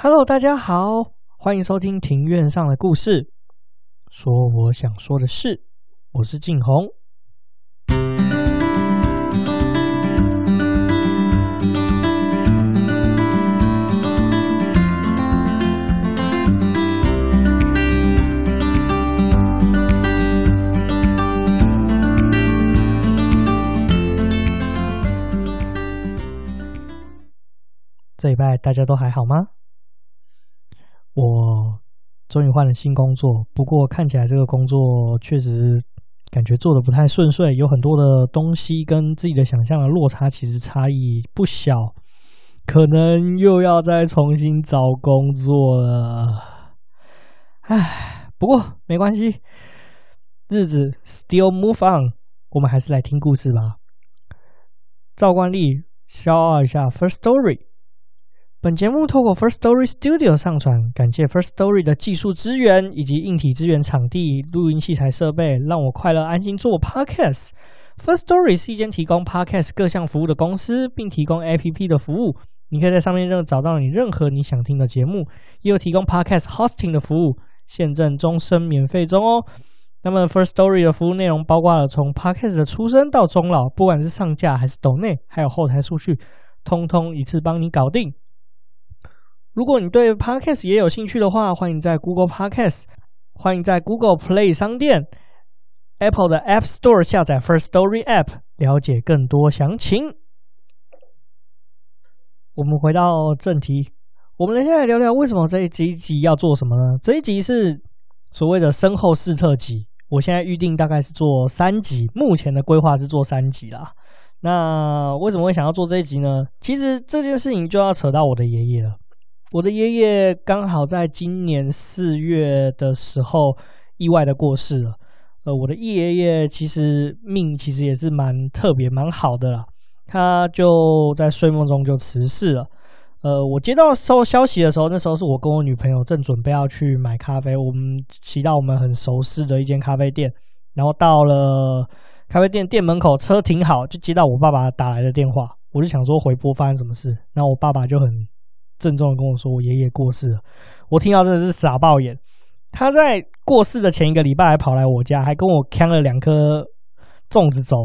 Hello，大家好，欢迎收听庭院上的故事，说我想说的事，我是静红。这礼拜大家都还好吗？终于换了新工作，不过看起来这个工作确实感觉做得不太顺遂，有很多的东西跟自己的想象的落差，其实差异不小，可能又要再重新找工作了。唉，不过没关系，日子 still move on，我们还是来听故事吧。照惯例，消化一下 First Story。本节目透过 First Story Studio 上传，感谢 First Story 的技术支援以及硬体资源、场地、录音器材设备，让我快乐安心做 Podcast。First Story 是一间提供 Podcast 各项服务的公司，并提供 APP 的服务。你可以在上面任找到你任何你想听的节目，也有提供 Podcast Hosting 的服务，现正终身免费中哦。那么 First Story 的服务内容包括了从 Podcast 的出生到终老，不管是上架还是抖内，还有后台数据，通通一次帮你搞定。如果你对 Podcast 也有兴趣的话，欢迎在 Google Podcast，欢迎在 Google Play 商店、Apple 的 App Store 下载 First Story App，了解更多详情。我们回到正题，我们来先来聊聊为什么这一集要做什么呢？这一集是所谓的身后事特辑，我现在预定大概是做三集，目前的规划是做三集啦。那为什么会想要做这一集呢？其实这件事情就要扯到我的爷爷了。我的爷爷刚好在今年四月的时候意外的过世了。呃，我的爷爷其实命其实也是蛮特别、蛮好的啦。他就在睡梦中就辞世了。呃，我接到收消息的时候，那时候是我跟我女朋友正准备要去买咖啡，我们骑到我们很熟悉的一间咖啡店，然后到了咖啡店店门口，车停好，就接到我爸爸打来的电话。我就想说回拨发生什么事，然后我爸爸就很。郑重的跟我说，我爷爷过世了。我听到真的是傻爆眼。他在过世的前一个礼拜还跑来我家，还跟我扛了两颗粽子走，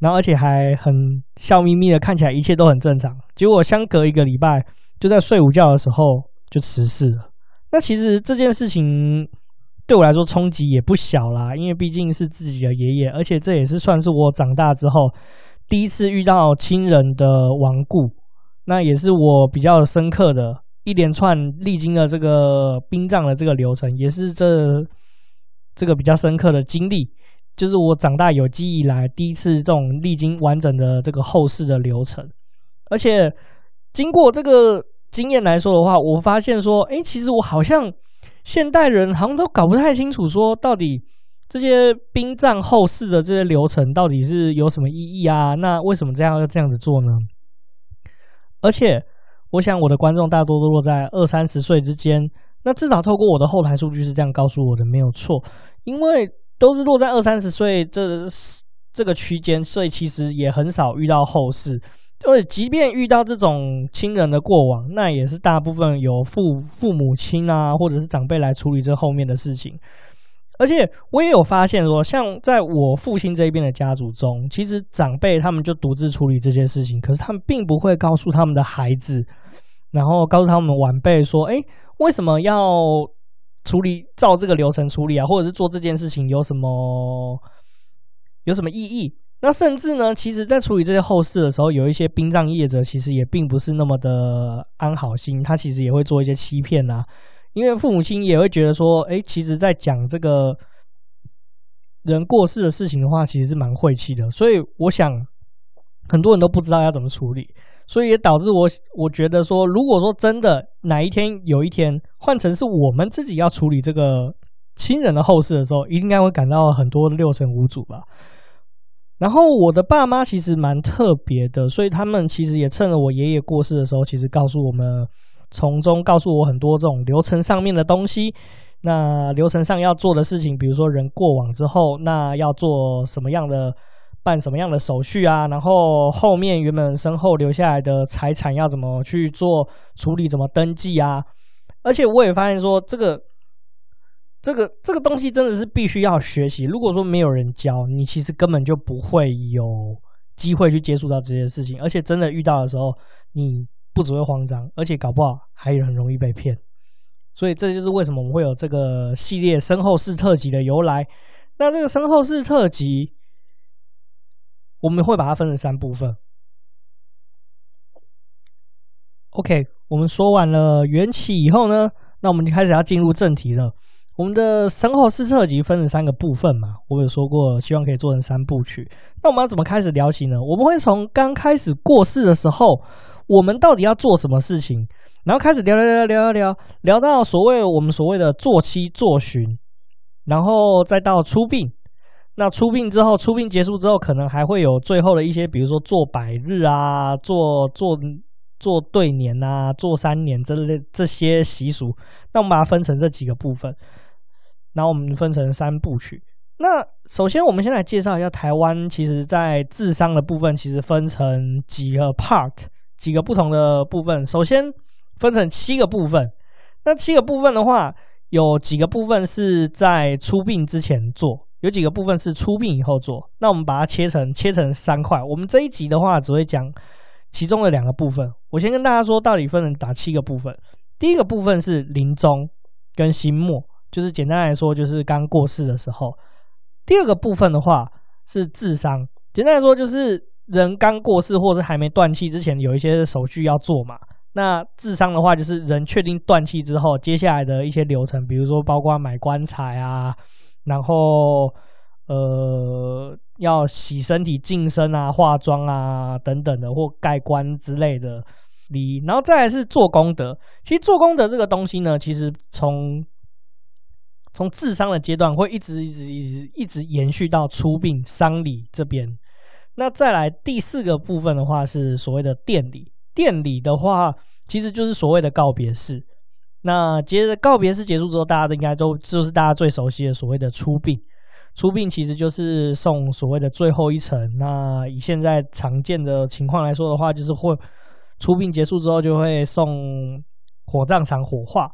然后而且还很笑眯眯的，看起来一切都很正常。结果相隔一个礼拜，就在睡午觉的时候就辞世了。那其实这件事情对我来说冲击也不小啦，因为毕竟是自己的爷爷，而且这也是算是我长大之后第一次遇到亲人的亡故。那也是我比较深刻的一连串历经了这个殡葬的这个流程，也是这这个比较深刻的经历，就是我长大有记忆以来第一次这种历经完整的这个后事的流程。而且经过这个经验来说的话，我发现说，哎，其实我好像现代人好像都搞不太清楚，说到底这些殡葬后事的这些流程到底是有什么意义啊？那为什么这样要这样子做呢？而且，我想我的观众大多都落在二三十岁之间。那至少透过我的后台数据是这样告诉我的，没有错。因为都是落在二三十岁这这个区间，所以其实也很少遇到后事。而且，即便遇到这种亲人的过往，那也是大部分有父父母亲啊，或者是长辈来处理这后面的事情。而且我也有发现说，像在我父亲这一边的家族中，其实长辈他们就独自处理这件事情，可是他们并不会告诉他们的孩子，然后告诉他们晚辈说：“哎，为什么要处理照这个流程处理啊？或者是做这件事情有什么有什么意义？”那甚至呢，其实在处理这些后事的时候，有一些殡葬业者其实也并不是那么的安好心，他其实也会做一些欺骗啊。因为父母亲也会觉得说，哎，其实，在讲这个人过世的事情的话，其实是蛮晦气的。所以，我想很多人都不知道要怎么处理，所以也导致我我觉得说，如果说真的哪一天有一天换成是我们自己要处理这个亲人的后事的时候，应该会感到很多六神无主吧。然后，我的爸妈其实蛮特别的，所以他们其实也趁着我爷爷过世的时候，其实告诉我们。从中告诉我很多这种流程上面的东西，那流程上要做的事情，比如说人过往之后，那要做什么样的办什么样的手续啊，然后后面原本身后留下来的财产要怎么去做处理，怎么登记啊，而且我也发现说，这个这个这个东西真的是必须要学习。如果说没有人教你，其实根本就不会有机会去接触到这些事情。而且真的遇到的时候，你不只会慌张，而且搞不好还很容易被骗。所以这就是为什么我们会有这个系列身后事特辑的由来。那这个身后事特辑，我们会把它分成三部分。OK，我们说完了缘起以后呢，那我们就开始要进入正题了。我们的身后事特辑分成三个部分嘛，我有说过，希望可以做成三部曲。那我们要怎么开始聊起呢？我们会从刚开始过世的时候，我们到底要做什么事情，然后开始聊聊聊聊聊聊，到所谓我们所谓的做七做旬，然后再到出殡。那出殡之后，出殡结束之后，可能还会有最后的一些，比如说做百日啊，做做。做对年啊，做三年这类这些习俗，那我们把它分成这几个部分，然后我们分成三部曲。那首先，我们先来介绍一下台湾，其实在治丧的部分，其实分成几个 part，几个不同的部分。首先分成七个部分，那七个部分的话，有几个部分是在出殡之前做，有几个部分是出殡以后做。那我们把它切成切成三块。我们这一集的话，只会讲。其中的两个部分，我先跟大家说，到底分成哪七个部分。第一个部分是临终跟心末，就是简单来说，就是刚过世的时候。第二个部分的话是治丧，简单来说就是人刚过世或是还没断气之前，有一些手续要做嘛。那治丧的话，就是人确定断气之后，接下来的一些流程，比如说包括买棺材啊，然后。呃，要洗身体、净身啊、化妆啊等等的，或盖棺之类的礼仪，然后再来是做功德。其实做功德这个东西呢，其实从从治丧的阶段会一直一直一直一直延续到出殡丧礼这边。那再来第四个部分的话，是所谓的奠礼。奠礼的话，其实就是所谓的告别式。那接着告别式结束之后，大家都应该都就是大家最熟悉的所谓的出殡。出殡其实就是送所谓的最后一程。那以现在常见的情况来说的话，就是会出殡结束之后就会送火葬场火化，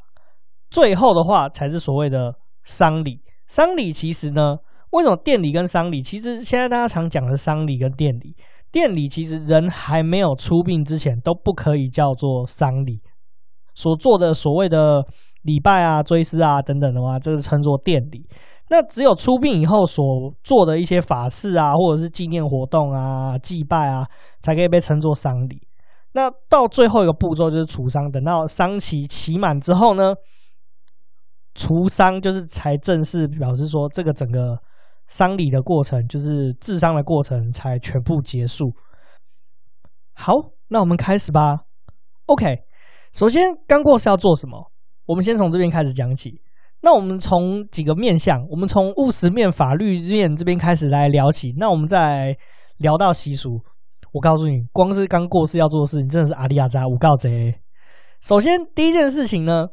最后的话才是所谓的丧礼。丧礼其实呢，为什么奠礼跟丧礼？其实现在大家常讲的丧礼跟奠礼，奠礼其实人还没有出殡之前都不可以叫做丧礼，所做的所谓的礼拜啊、追思啊等等的话，这个称作奠礼。那只有出殡以后所做的一些法事啊，或者是纪念活动啊、祭拜啊，才可以被称作丧礼。那到最后一个步骤就是除丧，等到丧期期满之后呢，除丧就是才正式表示说这个整个丧礼的过程，就是治丧的过程才全部结束。好，那我们开始吧。OK，首先刚过世要做什么？我们先从这边开始讲起。那我们从几个面向，我们从务实面、法律面这边开始来聊起。那我们再聊到习俗，我告诉你，光是刚过世要做的事情，真的是阿里亚扎五告贼。首先，第一件事情呢，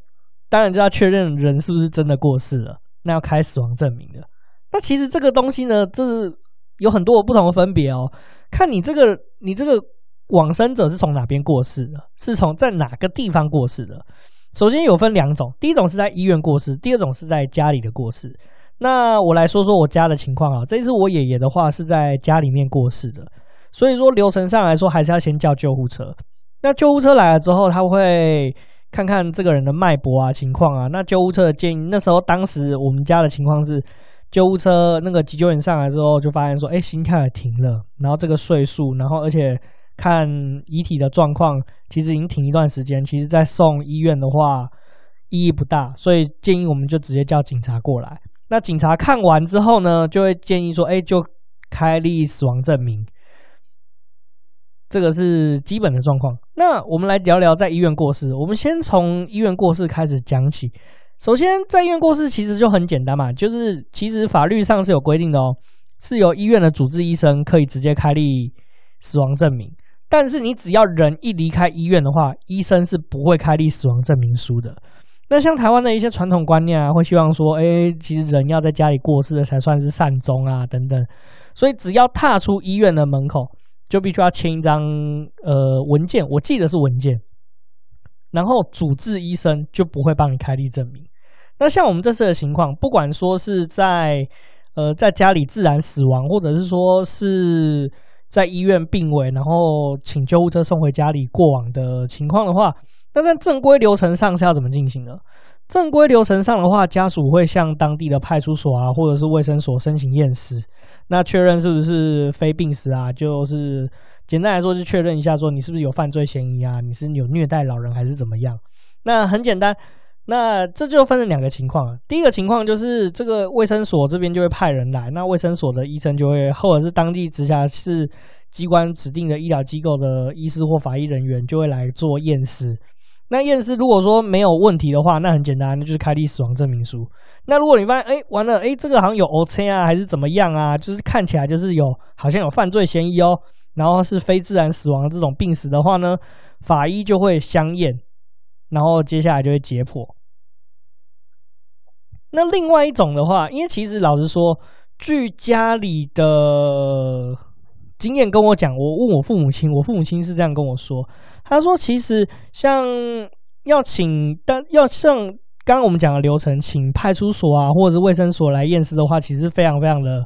当然就要确认人是不是真的过世了，那要开死亡证明的。那其实这个东西呢，这是有很多不同的分别哦。看你这个，你这个往生者是从哪边过世的，是从在哪个地方过世的。首先有分两种，第一种是在医院过世，第二种是在家里的过世。那我来说说我家的情况啊，这一次我爷爷的话是在家里面过世的，所以说流程上来说还是要先叫救护车。那救护车来了之后，他会看看这个人的脉搏啊情况啊。那救护车的建议，那时候当时我们家的情况是，救护车那个急救员上来之后就发现说，哎，心跳也停了，然后这个岁数，然后而且。看遗体的状况，其实已经停一段时间。其实，在送医院的话，意义不大，所以建议我们就直接叫警察过来。那警察看完之后呢，就会建议说：“哎，就开立死亡证明。”这个是基本的状况。那我们来聊聊在医院过世。我们先从医院过世开始讲起。首先，在医院过世其实就很简单嘛，就是其实法律上是有规定的哦，是由医院的主治医生可以直接开立死亡证明。但是你只要人一离开医院的话，医生是不会开立死亡证明书的。那像台湾的一些传统观念啊，会希望说，哎，其实人要在家里过世的才算是善终啊，等等。所以只要踏出医院的门口，就必须要签一张呃文件，我记得是文件。然后主治医生就不会帮你开立证明。那像我们这次的情况，不管说是在呃在家里自然死亡，或者是说是在医院病危，然后请救护车送回家里过往的情况的话，那在正规流程上是要怎么进行的？正规流程上的话，家属会向当地的派出所啊，或者是卫生所申请验尸，那确认是不是非病死啊？就是简单来说，就确认一下说你是不是有犯罪嫌疑啊？你是有虐待老人还是怎么样？那很简单，那这就分成两个情况。第一个情况就是这个卫生所这边就会派人来，那卫生所的医生就会，或者是当地直辖市机关指定的医疗机构的医师或法医人员就会来做验尸。那验尸如果说没有问题的话，那很简单，那就是开立死亡证明书。那如果你发现，哎，完了，哎，这个好像有 O C 啊，还是怎么样啊？就是看起来就是有好像有犯罪嫌疑哦，然后是非自然死亡这种病死的话呢，法医就会相验，然后接下来就会解剖。那另外一种的话，因为其实老实说，据家里的。经验跟我讲，我问我父母亲，我父母亲是这样跟我说，他说其实像要请，但要像刚刚我们讲的流程，请派出所啊或者是卫生所来验尸的话，其实非常非常的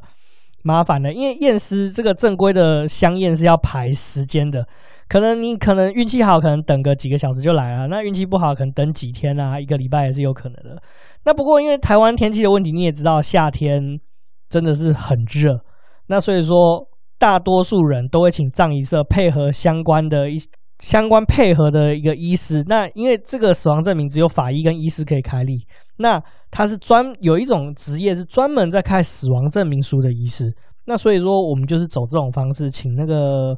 麻烦的，因为验尸这个正规的香验是要排时间的，可能你可能运气好，可能等个几个小时就来了，那运气不好，可能等几天啊，一个礼拜也是有可能的。那不过因为台湾天气的问题，你也知道夏天真的是很热，那所以说。大多数人都会请葬仪社配合相关的一相关配合的一个医师。那因为这个死亡证明只有法医跟医师可以开立，那他是专有一种职业是专门在开死亡证明书的医师。那所以说我们就是走这种方式，请那个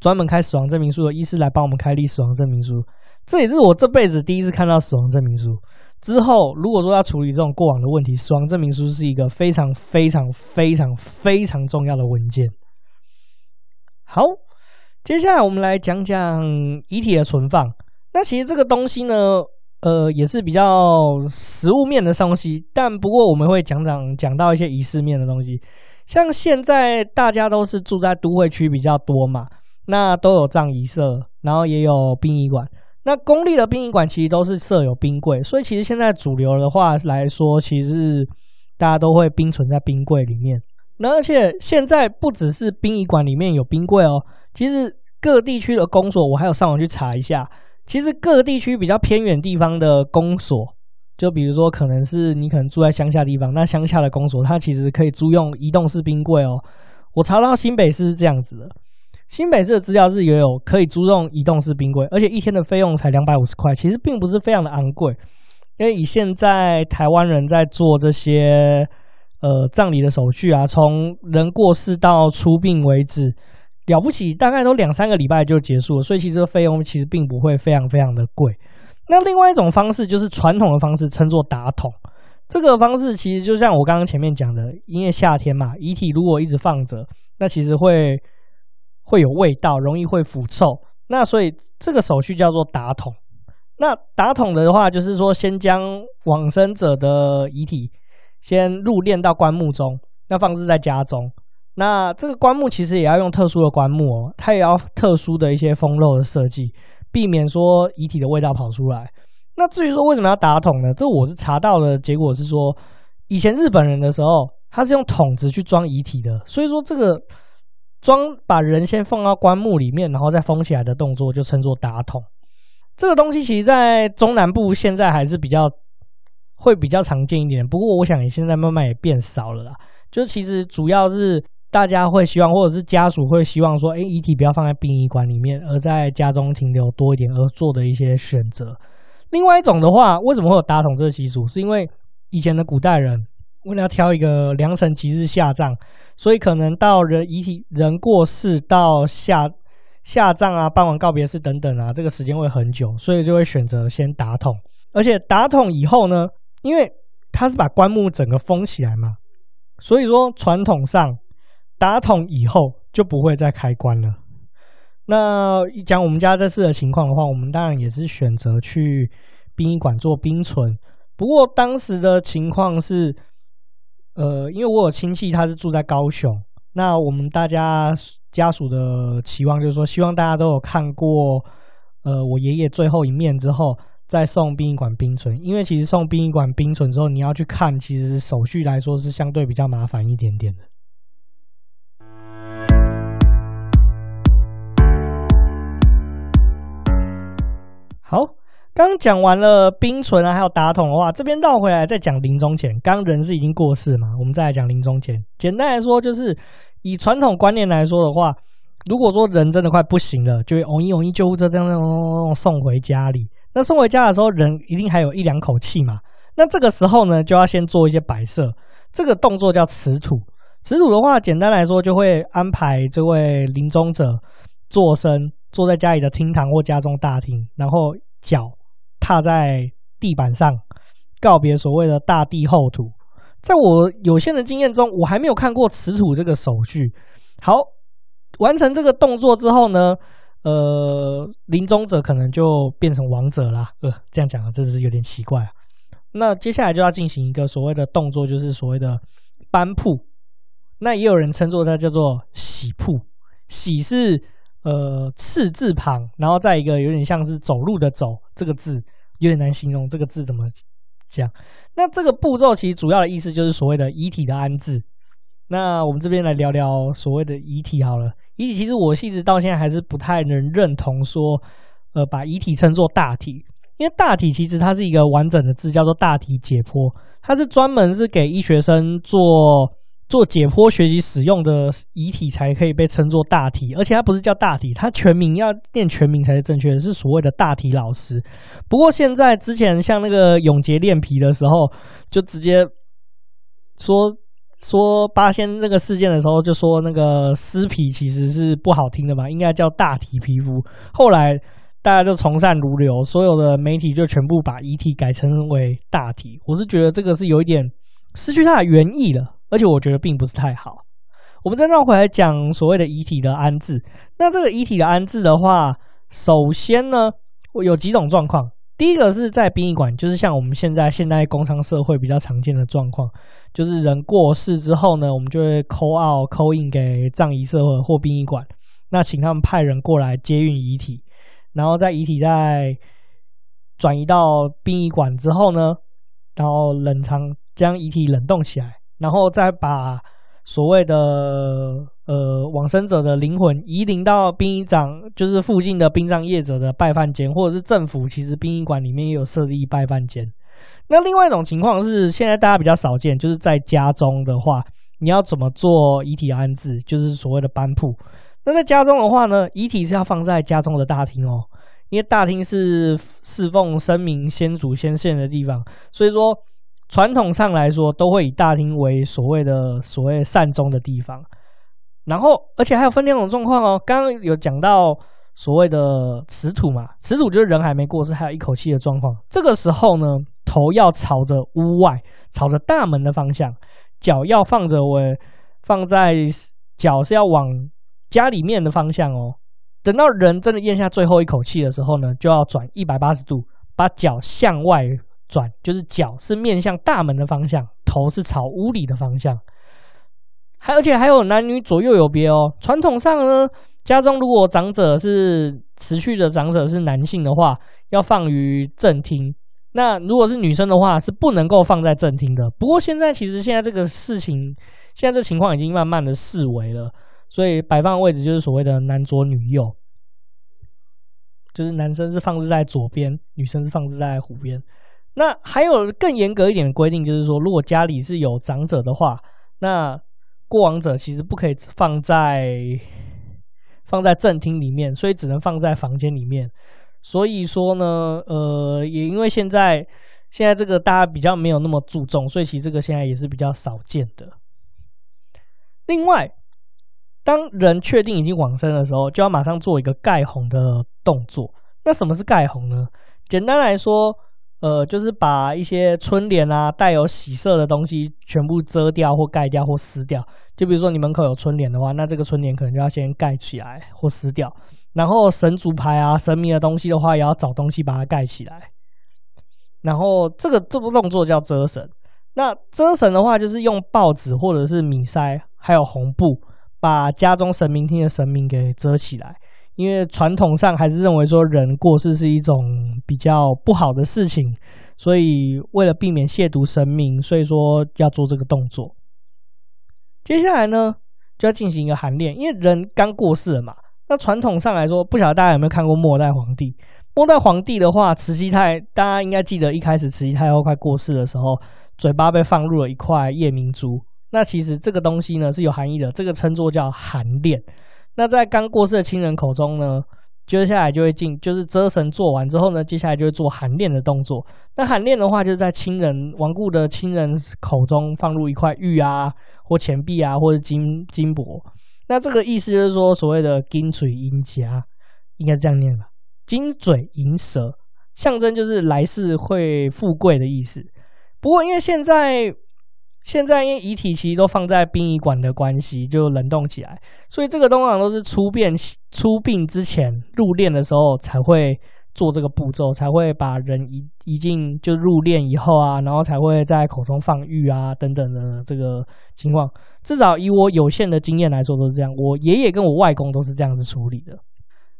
专门开死亡证明书的医师来帮我们开立死亡证明书。这也是我这辈子第一次看到死亡证明书。之后，如果说要处理这种过往的问题，死亡证明书是一个非常非常非常非常重要的文件。好，接下来我们来讲讲遗体的存放。那其实这个东西呢，呃，也是比较实物面的东西，但不过我们会讲讲讲到一些仪式面的东西。像现在大家都是住在都会区比较多嘛，那都有葬仪社，然后也有殡仪馆。那公立的殡仪馆其实都是设有冰柜，所以其实现在主流的话来说，其实大家都会冰存在冰柜里面。那而且现在不只是殡仪馆里面有冰柜哦，其实各地区的公所，我还有上网去查一下，其实各地区比较偏远地方的公所，就比如说可能是你可能住在乡下地方，那乡下的公所它其实可以租用移动式冰柜哦。我查到新北市是这样子的。新北市的资料是也有可以租用移动式冰柜，而且一天的费用才两百五十块，其实并不是非常的昂贵。因为以现在台湾人在做这些呃葬礼的手续啊，从人过世到出殡为止，了不起大概都两三个礼拜就结束了，所以其实费用其实并不会非常非常的贵。那另外一种方式就是传统的方式，称作打桶。这个方式其实就像我刚刚前面讲的，因为夏天嘛，遗体如果一直放着，那其实会。会有味道，容易会腐臭。那所以这个手续叫做打桶。那打桶的话，就是说先将往生者的遗体先入殓到棺木中，那放置在家中。那这个棺木其实也要用特殊的棺木哦，它也要特殊的一些封漏的设计，避免说遗体的味道跑出来。那至于说为什么要打桶呢？这我是查到的结果是说，以前日本人的时候，他是用桶子去装遗体的，所以说这个。装把人先放到棺木里面，然后再封起来的动作就称作打桶。这个东西其实，在中南部现在还是比较会比较常见一点。不过，我想也现在慢慢也变少了啦。就其实主要是大家会希望，或者是家属会希望说，哎，遗体不要放在殡仪馆里面，而在家中停留多一点，而做的一些选择。另外一种的话，为什么会有打桶这个习俗？是因为以前的古代人。为了要挑一个良辰吉日下葬，所以可能到人遗体人过世到下下葬啊，办完告别式等等啊，这个时间会很久，所以就会选择先打桶。而且打桶以后呢，因为它是把棺木整个封起来嘛，所以说传统上打桶以后就不会再开关了。那讲我们家这次的情况的话，我们当然也是选择去殡仪馆做冰存。不过当时的情况是。呃，因为我有亲戚，他是住在高雄。那我们大家家属的期望就是说，希望大家都有看过呃我爷爷最后一面之后，再送殡仪馆冰存。因为其实送殡仪馆冰存之后，你要去看，其实手续来说是相对比较麻烦一点点的。好，刚讲完了冰存啊，还有打桶的话，这边绕回来再讲临终前。刚人是已经过世嘛，我们再来讲临终前。简单来说，就是以传统观念来说的话，如果说人真的快不行了，就会容易容易救护车这样送回家里。那送回家的时候，人一定还有一两口气嘛。那这个时候呢，就要先做一些摆设。这个动作叫辞土。辞土的话，简单来说，就会安排这位临终者坐身。坐在家里的厅堂或家中大厅，然后脚踏在地板上，告别所谓的大地厚土。在我有限的经验中，我还没有看过辞土这个手续。好，完成这个动作之后呢，呃，临终者可能就变成亡者啦。呃，这样讲啊，真是有点奇怪啊。那接下来就要进行一个所谓的动作，就是所谓的搬铺。那也有人称作它叫做洗铺，洗是。呃，赤字旁，然后再一个有点像是走路的走这个字，有点难形容这个字怎么讲。那这个步骤其实主要的意思就是所谓的遗体的安置。那我们这边来聊聊所谓的遗体好了。遗体其实我一直到现在还是不太能认同说，呃，把遗体称作大体，因为大体其实它是一个完整的字，叫做大体解剖，它是专门是给医学生做。做解剖学习使用的遗体才可以被称作大体，而且它不是叫大体，它全名要念全名才是正确的，是所谓的大体老师。不过现在之前像那个永杰练皮的时候，就直接说说八仙那个事件的时候，就说那个尸皮其实是不好听的嘛，应该叫大体皮肤。后来大家就从善如流，所有的媒体就全部把遗体改称为大体。我是觉得这个是有一点失去它的原意了。而且我觉得并不是太好。我们再绕回来讲所谓的遗体的安置。那这个遗体的安置的话，首先呢，有几种状况。第一个是在殡仪馆，就是像我们现在现代工商社会比较常见的状况，就是人过世之后呢，我们就会 call out call in 给葬仪社或殡仪馆，那请他们派人过来接运遗体，然后在遗体在转移到殡仪馆之后呢，然后冷藏将遗体冷冻起来。然后再把所谓的呃往生者的灵魂移灵到殡仪场，就是附近的殡葬业者的拜饭间，或者是政府其实殡仪馆里面也有设立拜饭间。那另外一种情况是，现在大家比较少见，就是在家中的话，你要怎么做遗体安置，就是所谓的班铺。那在家中的话呢，遗体是要放在家中的大厅哦，因为大厅是侍奉生明先祖先线的地方，所以说。传统上来说，都会以大厅为所谓的所谓善终的地方，然后而且还有分两种状况哦。刚刚有讲到所谓的辞土嘛，辞土就是人还没过世，还有一口气的状况。这个时候呢，头要朝着屋外，朝着大门的方向，脚要放着我放在脚是要往家里面的方向哦。等到人真的咽下最后一口气的时候呢，就要转一百八十度，把脚向外。转就是脚是面向大门的方向，头是朝屋里的方向，还而且还有男女左右有别哦。传统上呢，家中如果长者是持续的长者是男性的话，要放于正厅；那如果是女生的话，是不能够放在正厅的。不过现在其实现在这个事情，现在这情况已经慢慢的式微了，所以摆放位置就是所谓的男左女右，就是男生是放置在左边，女生是放置在湖边。那还有更严格一点的规定，就是说，如果家里是有长者的话，那过往者其实不可以放在放在正厅里面，所以只能放在房间里面。所以说呢，呃，也因为现在现在这个大家比较没有那么注重，所以其实这个现在也是比较少见的。另外，当人确定已经往生的时候，就要马上做一个盖红的动作。那什么是盖红呢？简单来说。呃，就是把一些春联啊，带有喜色的东西全部遮掉或盖掉或撕掉。就比如说你门口有春联的话，那这个春联可能就要先盖起来或撕掉。然后神主牌啊、神明的东西的话，也要找东西把它盖起来。然后这个这个动作叫遮神。那遮神的话，就是用报纸或者是米筛还有红布，把家中神明厅的神明给遮起来。因为传统上还是认为说人过世是一种比较不好的事情，所以为了避免亵渎神明，所以说要做这个动作。接下来呢，就要进行一个寒殓，因为人刚过世了嘛。那传统上来说，不晓得大家有没有看过末代皇帝？末代皇帝的话，慈禧太，大家应该记得一开始慈禧太后快过世的时候，嘴巴被放入了一块夜明珠。那其实这个东西呢是有含义的，这个称作叫寒殓。那在刚过世的亲人口中呢，接下来就会进，就是遮神做完之后呢，接下来就会做寒殓的动作。那寒殓的话，就是在亲人亡故的亲人口中放入一块玉啊，或钱币啊，或者金金箔。那这个意思就是说，所谓的金嘴银夹，应该这样念吧？金嘴银舌，象征就是来世会富贵的意思。不过因为现在，现在因为遗体其实都放在殡仪馆的关系，就冷冻起来，所以这个通常都是出殡出殡之前入殓的时候才会做这个步骤，才会把人移移进就入殓以后啊，然后才会在口中放玉啊等等的这个情况。至少以我有限的经验来说都是这样，我爷爷跟我外公都是这样子处理的。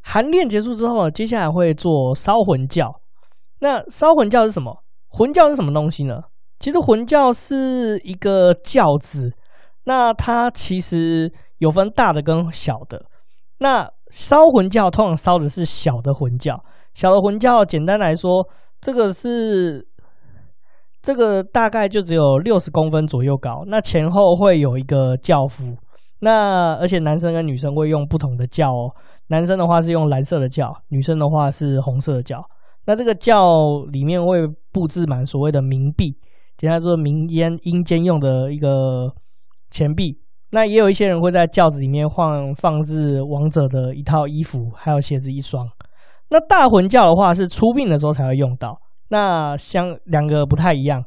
寒殓结束之后，接下来会做烧魂教。那烧魂教是什么？魂教是什么东西呢？其实魂教是一个教子，那它其实有分大的跟小的。那烧魂教通常烧的是小的魂教，小的魂教简单来说，这个是这个大概就只有六十公分左右高，那前后会有一个教夫，那而且男生跟女生会用不同的教哦，男生的话是用蓝色的教，女生的话是红色的教。那这个教里面会布置满所谓的冥币。简单说，冥烟阴间用的一个钱币。那也有一些人会在轿子里面放放置亡者的一套衣服，还有鞋子一双。那大魂轿的话是出殡的时候才会用到。那相两个不太一样。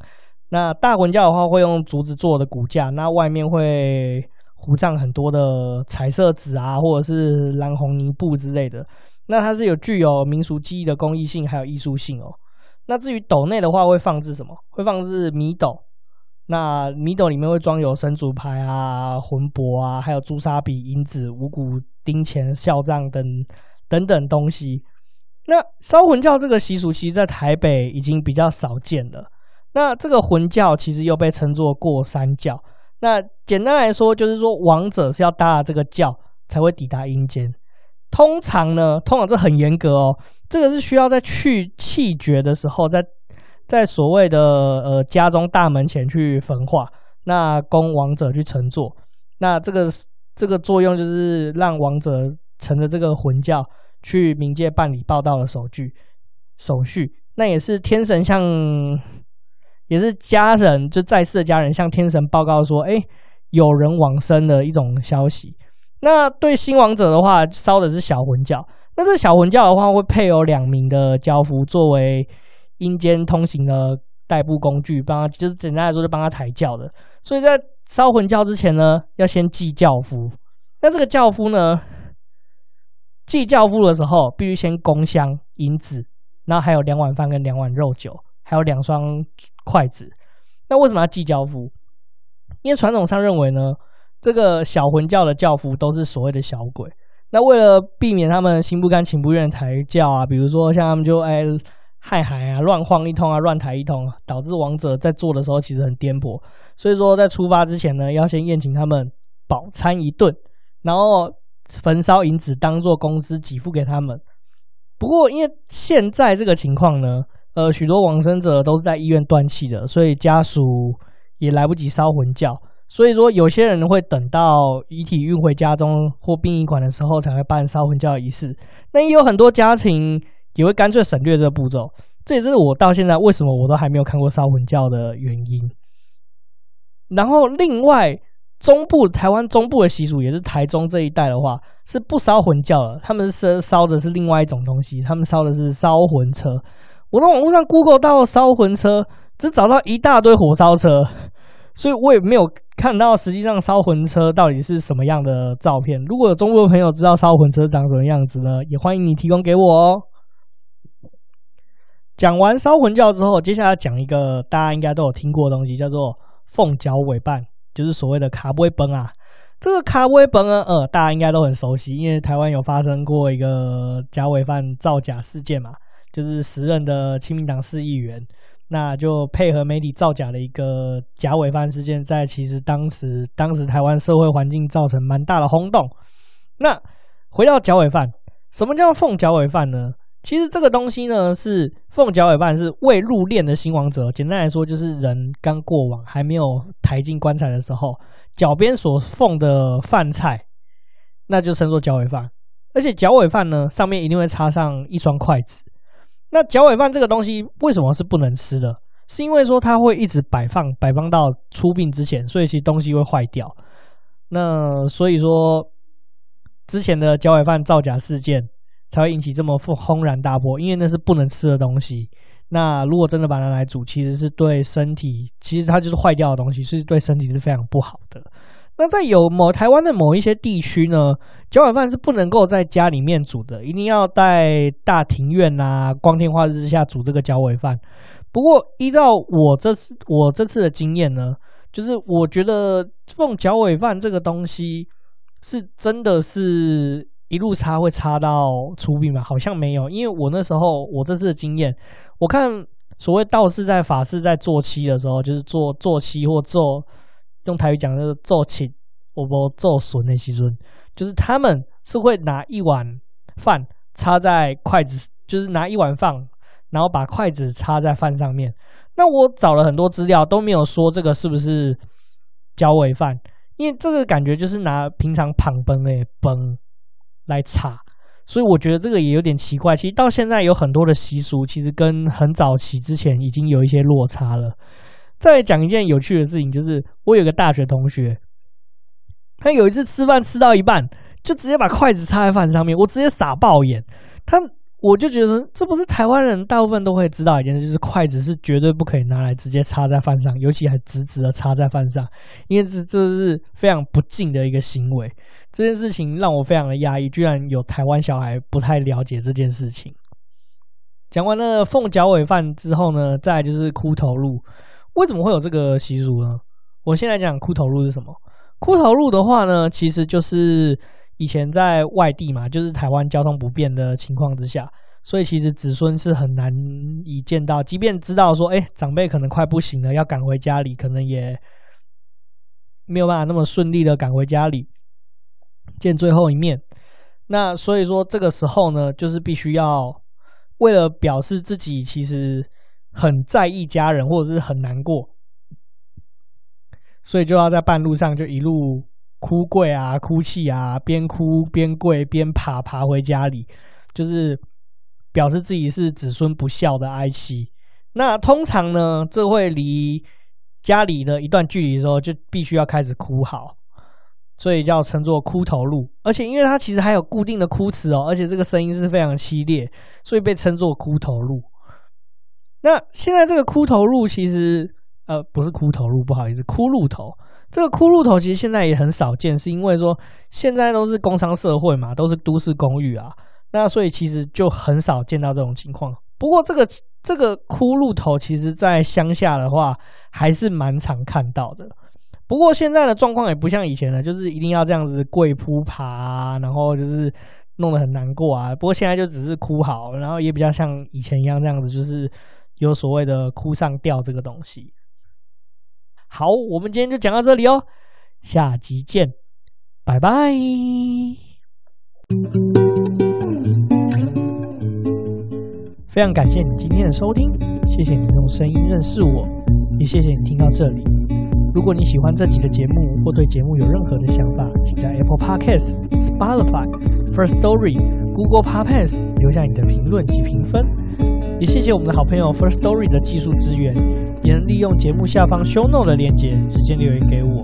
那大魂轿的话会用竹子做的骨架，那外面会糊上很多的彩色纸啊，或者是蓝红泥布之类的。那它是有具有民俗记忆的工艺性，还有艺术性哦。那至于斗内的话，会放置什么？会放置米斗。那米斗里面会装有神主牌啊、魂帛啊，还有朱砂笔、银子、五谷、丁钱、孝杖等等等东西。那烧魂教这个习俗，其实在台北已经比较少见了。那这个魂教其实又被称作过山教。那简单来说，就是说亡者是要搭了这个轿才会抵达阴间。通常呢，通常这很严格哦。这个是需要在去气绝的时候，在在所谓的呃家中大门前去焚化，那供亡者去乘坐。那这个这个作用就是让亡者乘着这个魂轿去冥界办理报到的手续手续。那也是天神向，也是家人就在世的家人向天神报告说，哎，有人往生的一种消息。那对新王者的话，烧的是小魂轿。那这小魂轿的话，会配有两名的轿夫作为阴间通行的代步工具，帮他就是简单来说，就帮他抬轿的。所以在烧魂轿之前呢，要先祭轿夫。那这个轿夫呢，祭轿夫的时候，必须先供香、银子，然后还有两碗饭跟两碗肉酒，还有两双筷子。那为什么要祭轿夫？因为传统上认为呢，这个小魂教的教父都是所谓的小鬼。那为了避免他们心不甘情不愿抬轿啊，比如说像他们就哎害海啊，乱晃一通啊，乱抬一通，导致亡者在做的时候其实很颠簸。所以说在出发之前呢，要先宴请他们饱餐一顿，然后焚烧银纸当做工资给付给他们。不过因为现在这个情况呢，呃，许多往生者都是在医院断气的，所以家属也来不及烧魂轿。所以说，有些人会等到遗体运回家中或殡仪馆的时候才会办烧魂轿仪式。那也有很多家庭也会干脆省略这个步骤。这也是我到现在为什么我都还没有看过烧魂教的原因。然后，另外中部台湾中部的习俗，也是台中这一带的话，是不烧魂教的，他们是烧的是另外一种东西，他们烧的是烧魂车。我在网络上 Google 到烧魂车，只找到一大堆火烧车。所以我也没有看到实际上烧魂车到底是什么样的照片。如果有中国朋友知道烧魂车长什么样子呢，也欢迎你提供给我哦。讲完烧魂教之后，接下来讲一个大家应该都有听过的东西，叫做凤脚尾办，就是所谓的卡杯崩啊。这个卡威崩呢，呃，大家应该都很熟悉，因为台湾有发生过一个假委犯造假事件嘛，就是时任的亲民党市议员，那就配合媒体造假的一个假委犯事件，在其实当时当时台湾社会环境造成蛮大的轰动。那回到假委犯，什么叫奉假委犯呢？其实这个东西呢，是奉假委犯，是未入殓的新亡者。简单来说，就是人刚过往还没有抬进棺材的时候，脚边所奉的饭菜，那就称作假委犯。而且假委犯呢，上面一定会插上一双筷子。那脚尾饭这个东西为什么是不能吃的？是因为说它会一直摆放，摆放到出殡之前，所以其实东西会坏掉。那所以说，之前的脚尾饭造假事件。才会引起这么轰然大波，因为那是不能吃的东西。那如果真的把它来煮，其实是对身体，其实它就是坏掉的东西，是对身体是非常不好的。那在有某台湾的某一些地区呢，脚尾饭是不能够在家里面煮的，一定要在大庭院啊，光天化日之下煮这个脚尾饭。不过依照我这次我这次的经验呢，就是我觉得奉假委饭这个东西是真的是。一路插会插到出殡吗？好像没有，因为我那时候我这次的经验，我看所谓道士在法事在做七的时候，就是做做七或做用台语讲就是做起，我不做损那些，就是他们是会拿一碗饭插在筷子，就是拿一碗饭，然后把筷子插在饭上面。那我找了很多资料都没有说这个是不是假委饭，因为这个感觉就是拿平常旁崩诶崩。来插，所以我觉得这个也有点奇怪。其实到现在有很多的习俗，其实跟很早期之前已经有一些落差了。再讲一件有趣的事情，就是我有个大学同学，他有一次吃饭吃到一半，就直接把筷子插在饭上面，我直接傻爆眼。他。我就觉得这不是台湾人大部分都会知道一件事，就是筷子是绝对不可以拿来直接插在饭上，尤其还直直的插在饭上，因为这这是非常不敬的一个行为。这件事情让我非常的压抑，居然有台湾小孩不太了解这件事情。讲完了凤脚尾饭之后呢，再就是骷头路。为什么会有这个习俗呢？我先来讲骷头路是什么。骷头路的话呢，其实就是。以前在外地嘛，就是台湾交通不便的情况之下，所以其实子孙是很难以见到。即便知道说，哎，长辈可能快不行了，要赶回家里，可能也没有办法那么顺利的赶回家里见最后一面。那所以说，这个时候呢，就是必须要为了表示自己其实很在意家人，或者是很难过，所以就要在半路上就一路。哭跪啊，哭泣啊，边哭边跪边爬爬回家里，就是表示自己是子孙不孝的哀戚。那通常呢，这会离家里的一段距离的时候，就必须要开始哭嚎，所以叫称作哭头路。而且因为它其实还有固定的哭词哦，而且这个声音是非常凄烈，所以被称作哭头路。那现在这个哭头路其实呃不是哭头路，不好意思，骷髅头。这个骷髅头其实现在也很少见，是因为说现在都是工商社会嘛，都是都市公寓啊，那所以其实就很少见到这种情况。不过这个这个骷髅头，其实在乡下的话还是蛮常看到的。不过现在的状况也不像以前了，就是一定要这样子跪扑爬，然后就是弄得很难过啊。不过现在就只是哭嚎，然后也比较像以前一样这样子，就是有所谓的哭上吊这个东西。好，我们今天就讲到这里哦，下集见，拜拜。非常感谢你今天的收听，谢谢你用声音认识我，也谢谢你听到这里。如果你喜欢这集的节目，或对节目有任何的想法，请在 Apple Podcasts、Spotify、First Story、Google Podcasts 留下你的评论及评分。也谢谢我们的好朋友 First Story 的技术支援。也能利用节目下方 Show Note 的链接直接留言给我。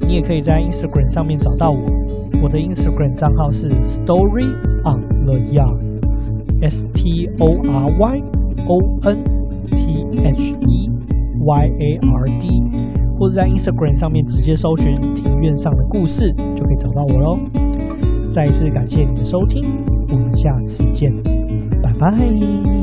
你也可以在 Instagram 上面找到我，我的 Instagram 账号是 Story on the Yard，S T O R Y O N T H E Y A R D，或者在 Instagram 上面直接搜寻“庭院上的故事”就可以找到我喽。再一次感谢你的收听，我们下次见，拜拜。